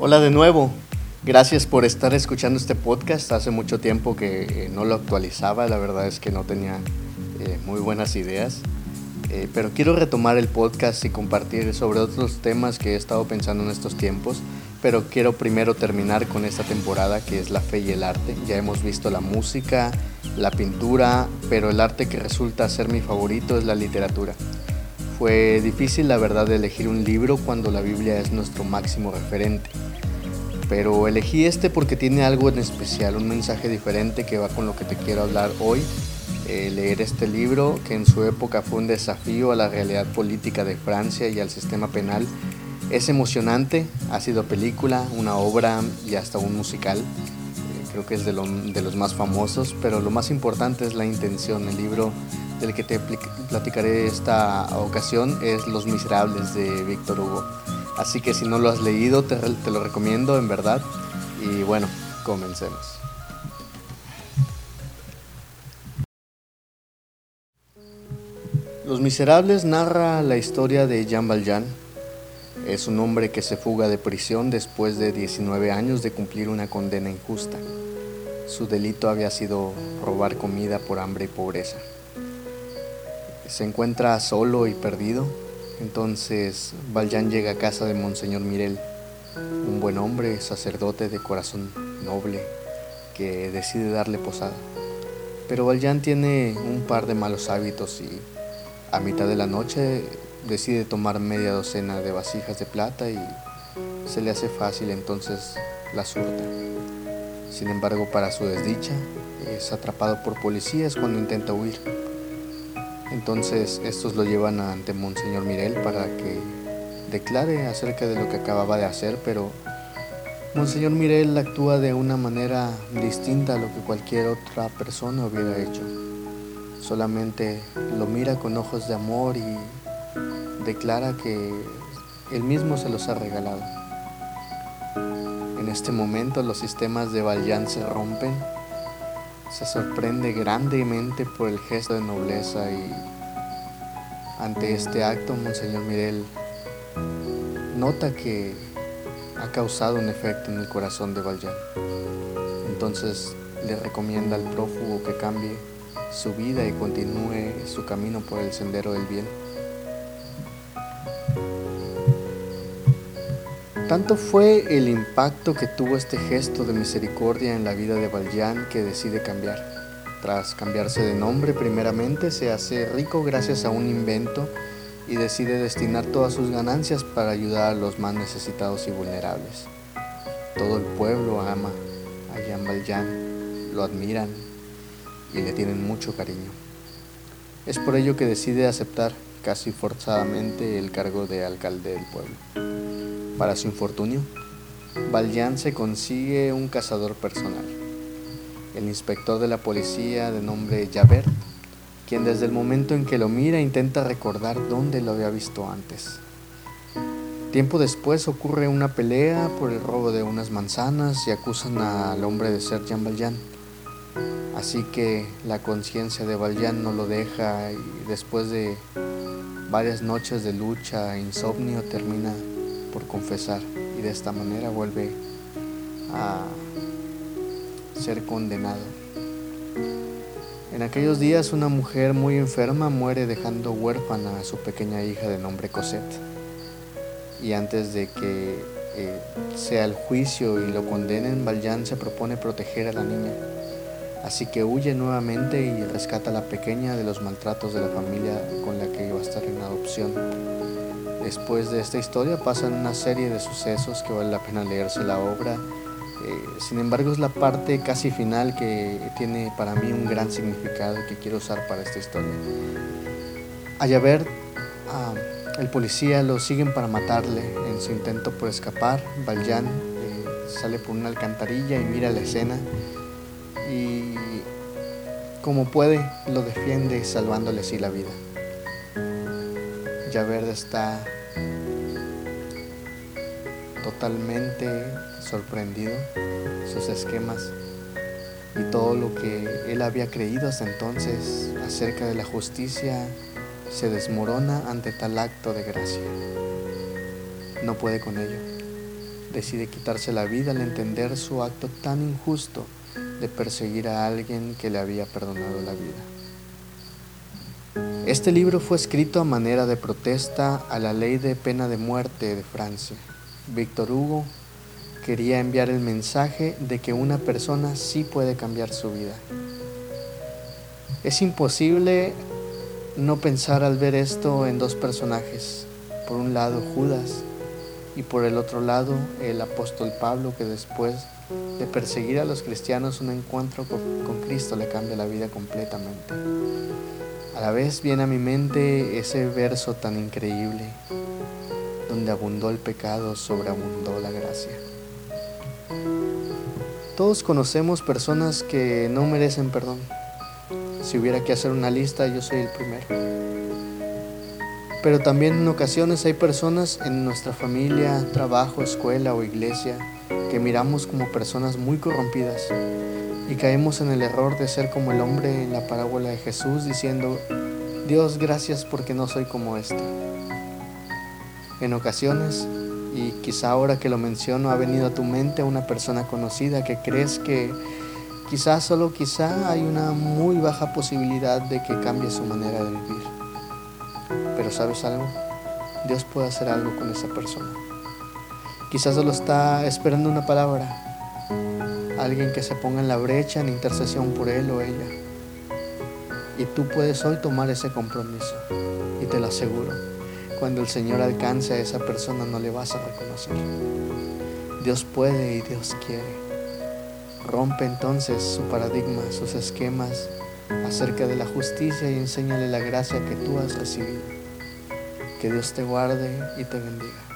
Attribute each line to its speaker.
Speaker 1: Hola de nuevo. Gracias por estar escuchando este podcast. Hace mucho tiempo que eh, no lo actualizaba. La verdad es que no tenía eh, muy buenas ideas. Eh, pero quiero retomar el podcast y compartir sobre otros temas que he estado pensando en estos tiempos. Pero quiero primero terminar con esta temporada que es la fe y el arte. Ya hemos visto la música, la pintura, pero el arte que resulta ser mi favorito es la literatura. Fue difícil la verdad elegir un libro cuando la Biblia es nuestro máximo referente. Pero elegí este porque tiene algo en especial, un mensaje diferente que va con lo que te quiero hablar hoy. Eh, leer este libro que en su época fue un desafío a la realidad política de Francia y al sistema penal es emocionante, ha sido película, una obra y hasta un musical. Eh, creo que es de, de los más famosos, pero lo más importante es la intención. El libro del que te platicaré esta ocasión es Los Miserables de Víctor Hugo. Así que si no lo has leído, te, lo recomiendo en verdad. Y bueno, comencemos. Los Miserables narra la historia de Jean Valjean. Es un hombre que se fuga de prisión después de 19 años de cumplir una condena injusta. Su delito había sido robar comida por hambre y pobreza se encuentra solo y perdido. Entonces Valjean llega a casa de Monseñor Mirel, un buen hombre, sacerdote de corazón noble, que decide darle posada. Pero Valjean tiene un par de malos hábitos y a mitad de la noche decide tomar media docena de vasijas de plata y se le hace fácil entonces la surta. Sin embargo, para su desdicha, es atrapado por policías cuando intenta huir. Entonces estos lo llevan ante Monseñor Mirel para que declare acerca de lo que acababa de hacer, pero Monseñor Mirel actúa de una manera distinta a lo que cualquier otra persona hubiera hecho. Solamente lo mira con ojos de amor y declara que él mismo se los ha regalado. En este momento los sistemas de Valjean se rompen se sorprende grandemente por el gesto de nobleza y ante este acto Monseñor Mirel nota que ha causado un efecto en el corazón de Valjean. Entonces le recomienda al prófugo que cambie su vida y continúe su camino por el sendero del bien. Tanto fue el impacto que tuvo este gesto de misericordia en la vida de Valjean que decide cambiar. Tras cambiarse de nombre, primeramente se hace rico gracias a un invento y decide destinar todas sus ganancias para ayudar a los más necesitados y vulnerables. Todo el pueblo ama a Jean Valjean, lo admiran y le tienen mucho cariño. Es por ello que decide aceptar casi forzadamente el cargo de alcalde del pueblo. Para su infortunio, Valjean se consigue un cazador personal, el inspector de la policía de nombre Javert, quien desde el momento en que lo mira intenta recordar dónde lo había visto antes. Tiempo después ocurre una pelea por el robo de unas manzanas y acusan al hombre de ser Jean Valjean. Así que la conciencia de Valjean no lo deja y después de varias noches de lucha e insomnio termina por confesar y de esta manera vuelve a ser condenado. En aquellos días una mujer muy enferma muere dejando huérfana a su pequeña hija de nombre Cosette. Y antes de que eh, sea el juicio y lo condenen, Valjean se propone proteger a la niña. Así que huye nuevamente y rescata a la pequeña de los maltratos de la familia con la que iba a estar en adopción. Después de esta historia pasan una serie de sucesos que vale la pena leerse la obra. Eh, sin embargo, es la parte casi final que tiene para mí un gran significado que quiero usar para esta historia. A Javert, el policía lo siguen para matarle en su intento por escapar. Valjean eh, sale por una alcantarilla y mira la escena y como puede lo defiende salvándole así la vida. Javert está totalmente sorprendido, sus esquemas y todo lo que él había creído hasta entonces acerca de la justicia se desmorona ante tal acto de gracia. No puede con ello. decide quitarse la vida al entender su acto tan injusto de perseguir a alguien que le había perdonado la vida. Este libro fue escrito a manera de protesta a la ley de pena de muerte de Francia. Víctor Hugo quería enviar el mensaje de que una persona sí puede cambiar su vida. Es imposible no pensar al ver esto en dos personajes. Por un lado Judas y por el otro lado el apóstol Pablo que después de perseguir a los cristianos un encuentro con Cristo le cambia la vida completamente. A la vez viene a mi mente ese verso tan increíble, donde abundó el pecado, sobreabundó la gracia. Todos conocemos personas que no merecen perdón. Si hubiera que hacer una lista, yo soy el primero. Pero también en ocasiones hay personas en nuestra familia, trabajo, escuela o iglesia que miramos como personas muy corrompidas y caemos en el error de ser como el hombre en la parábola de Jesús diciendo, Dios gracias porque no soy como este. En ocasiones, y quizá ahora que lo menciono ha venido a tu mente una persona conocida que crees que quizá solo quizá hay una muy baja posibilidad de que cambie su manera de vivir. Pero sabes algo, Dios puede hacer algo con esa persona. Quizás solo está esperando una palabra, alguien que se ponga en la brecha en intercesión por él o ella. Y tú puedes hoy tomar ese compromiso. Y te lo aseguro, cuando el Señor alcance a esa persona no le vas a reconocer. Dios puede y Dios quiere. Rompe entonces su paradigma, sus esquemas acerca de la justicia y enséñale la gracia que tú has recibido. Que Dios te guarde y te bendiga.